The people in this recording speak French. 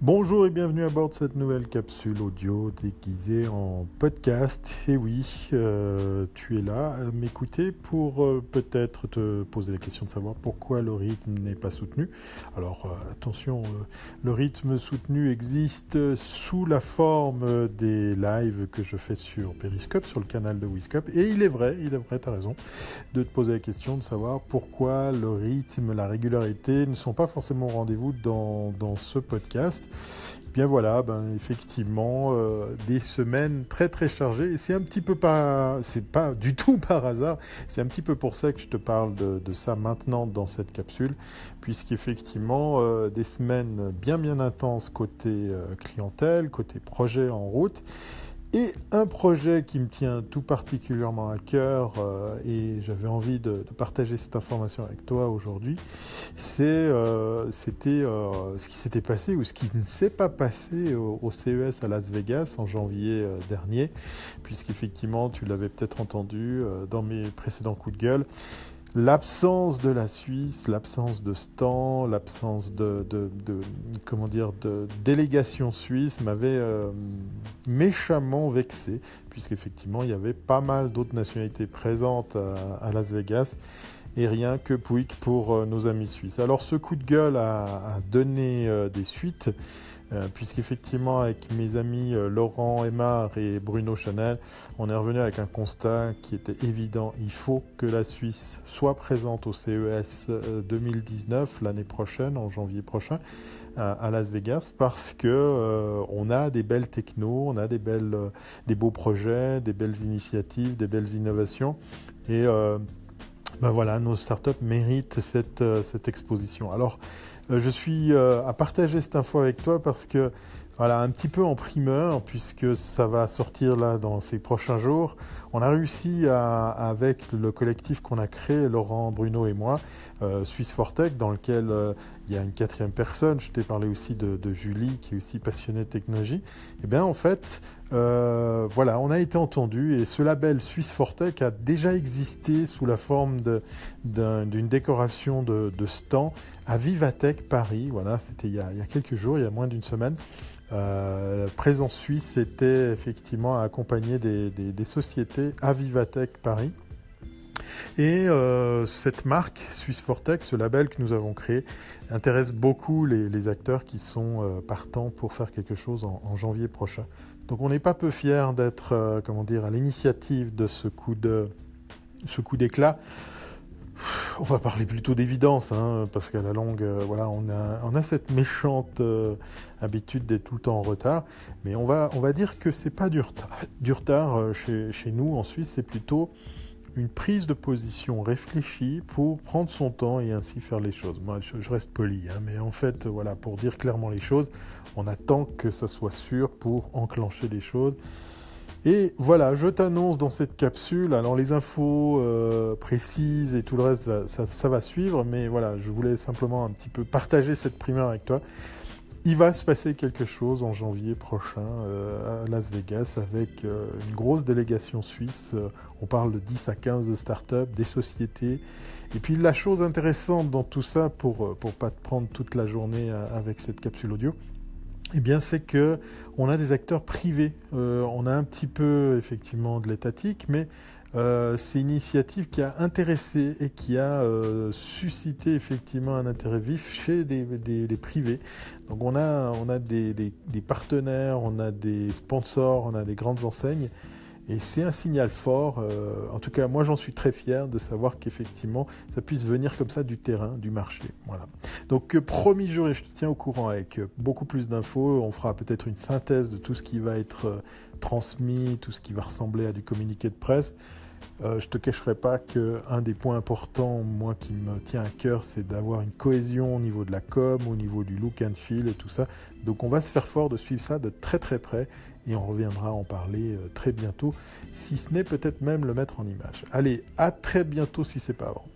Bonjour et bienvenue à bord de cette nouvelle capsule audio déguisée en podcast. Et oui, euh, tu es là à m'écouter pour euh, peut-être te poser la question de savoir pourquoi le rythme n'est pas soutenu. Alors euh, attention, le rythme soutenu existe sous la forme des lives que je fais sur Periscope, sur le canal de Wiscope. Et il est vrai, il est vrai, tu as raison, de te poser la question de savoir pourquoi le rythme, la régularité ne sont pas forcément au rendez-vous dans ce podcast. Bien voilà, ben effectivement, euh, des semaines très très chargées. Et c'est un petit peu pas, c'est pas du tout par hasard. C'est un petit peu pour ça que je te parle de, ça maintenant dans cette capsule, puisqu'effectivement euh, des semaines bien bien intenses côté euh, clientèle, côté projet en route. Et un projet qui me tient tout particulièrement à cœur euh, et j'avais envie de, partager cette information avec toi aujourd'hui, c'est euh, c'était euh, ce qui s'était passé ou ce qui ne s'est pas passé au, au, CES à Las Vegas en janvier dernier, puisqu'effectivement tu l'avais peut-être entendu dans mes précédents coups de gueule. L'absence de la Suisse, l'absence de stand, l'absence de, comment dire de délégation suisse m'avait euh, méchamment vexé, puisqu'effectivement il y avait pas mal d'autres nationalités présentes à, Las Vegas et rien que Pouic pour euh, nos amis suisses. Alors ce coup de gueule a, donné euh, des suites. Euh, puisqu'effectivement avec mes amis Laurent Aymar et Bruno Chanel, on est revenu avec un constat qui était évident. Il faut que la Suisse soit présente au CES 2019 euh, l'année prochaine, en janvier prochain, à, Las Vegas, parce que on a des belles technos, on a des belles, des beaux projets, des belles initiatives, des belles innovations, et ben voilà, nos startups méritent cette, cette exposition. Alors euh, je suis euh, à partager cette info avec toi parce que voilà, un petit peu en primeur, puisque ça va sortir là dans ces prochains jours. On a réussi à, avec le collectif qu'on a créé, Laurent, Bruno et moi, euh, Suisse Fortech, dans lequel euh, il y a une quatrième personne. Je t'ai parlé aussi de, de, Julie, qui est aussi passionnée de technologie. Et eh bien, en fait, euh, voilà, on a été entendu et ce label Suisse Fortech a déjà existé sous la forme d'une décoration de, stand à Vivatech Paris. Voilà, c'était il, y a quelques jours, il y a moins d'une semaine. Euh, présence suisse était effectivement accompagné des, des, sociétés Avivatech Paris. Et euh, cette marque Swiss Fortech, ce label que nous avons créé, intéresse beaucoup les, acteurs qui sont partants pour faire quelque chose en, janvier prochain. Donc on n'est pas peu fiers d'être, euh, comment dire, à l'initiative de ce coup d'éclat. On va parler plutôt d'évidence, hein, parce qu'à la longue, euh, voilà, on a, cette méchante euh, habitude d'être tout le temps en retard. Mais on va, dire que c'est pas du retard. Du retard chez nous en Suisse, c'est plutôt une prise de position réfléchie pour prendre son temps et ainsi faire les choses. Moi, je, reste poli, hein, mais en fait, voilà, pour dire clairement les choses, on attend que ça soit sûr pour enclencher les choses. Et voilà, je t'annonce dans cette capsule, alors les infos euh, précises et tout le reste, ça, ça, va suivre, mais voilà, je voulais simplement un petit peu partager cette primeur avec toi. Il va se passer quelque chose en janvier prochain euh, à Las Vegas avec euh, une grosse délégation suisse. Euh, on parle de 10 à 15 de startups, des sociétés. Et puis la chose intéressante dans tout ça, pour pour pas te prendre toute la journée avec cette capsule audio, eh bien, c'est que on a des acteurs privés. On a un petit peu effectivement de l'étatique, mais euh, c'est une initiative qui a intéressé et qui a euh, suscité effectivement un intérêt vif chez des, des, des privés. Donc on a on a des, des, des partenaires, on a des sponsors, on a des grandes enseignes et c'est un signal fort. Euh, en tout cas, moi, j'en suis très fier de savoir qu'effectivement, ça puisse venir comme ça du terrain, du marché. Voilà. Donc, euh, promis jour, et je te tiens au courant avec euh, beaucoup plus d'infos. On fera peut-être une synthèse de tout ce qui va être euh, transmis, tout ce qui va ressembler à du communiqué de presse. Euh, je te cacherai pas que un des points importants, moi, qui me tient à cœur, c'est d'avoir une cohésion au niveau de la com, au niveau du look and feel et tout ça. Donc, on va se faire fort de suivre ça de très très près et on reviendra en parler euh, très bientôt, si ce n'est peut-être même le mettre en image. Allez, à très bientôt si c'est pas avant.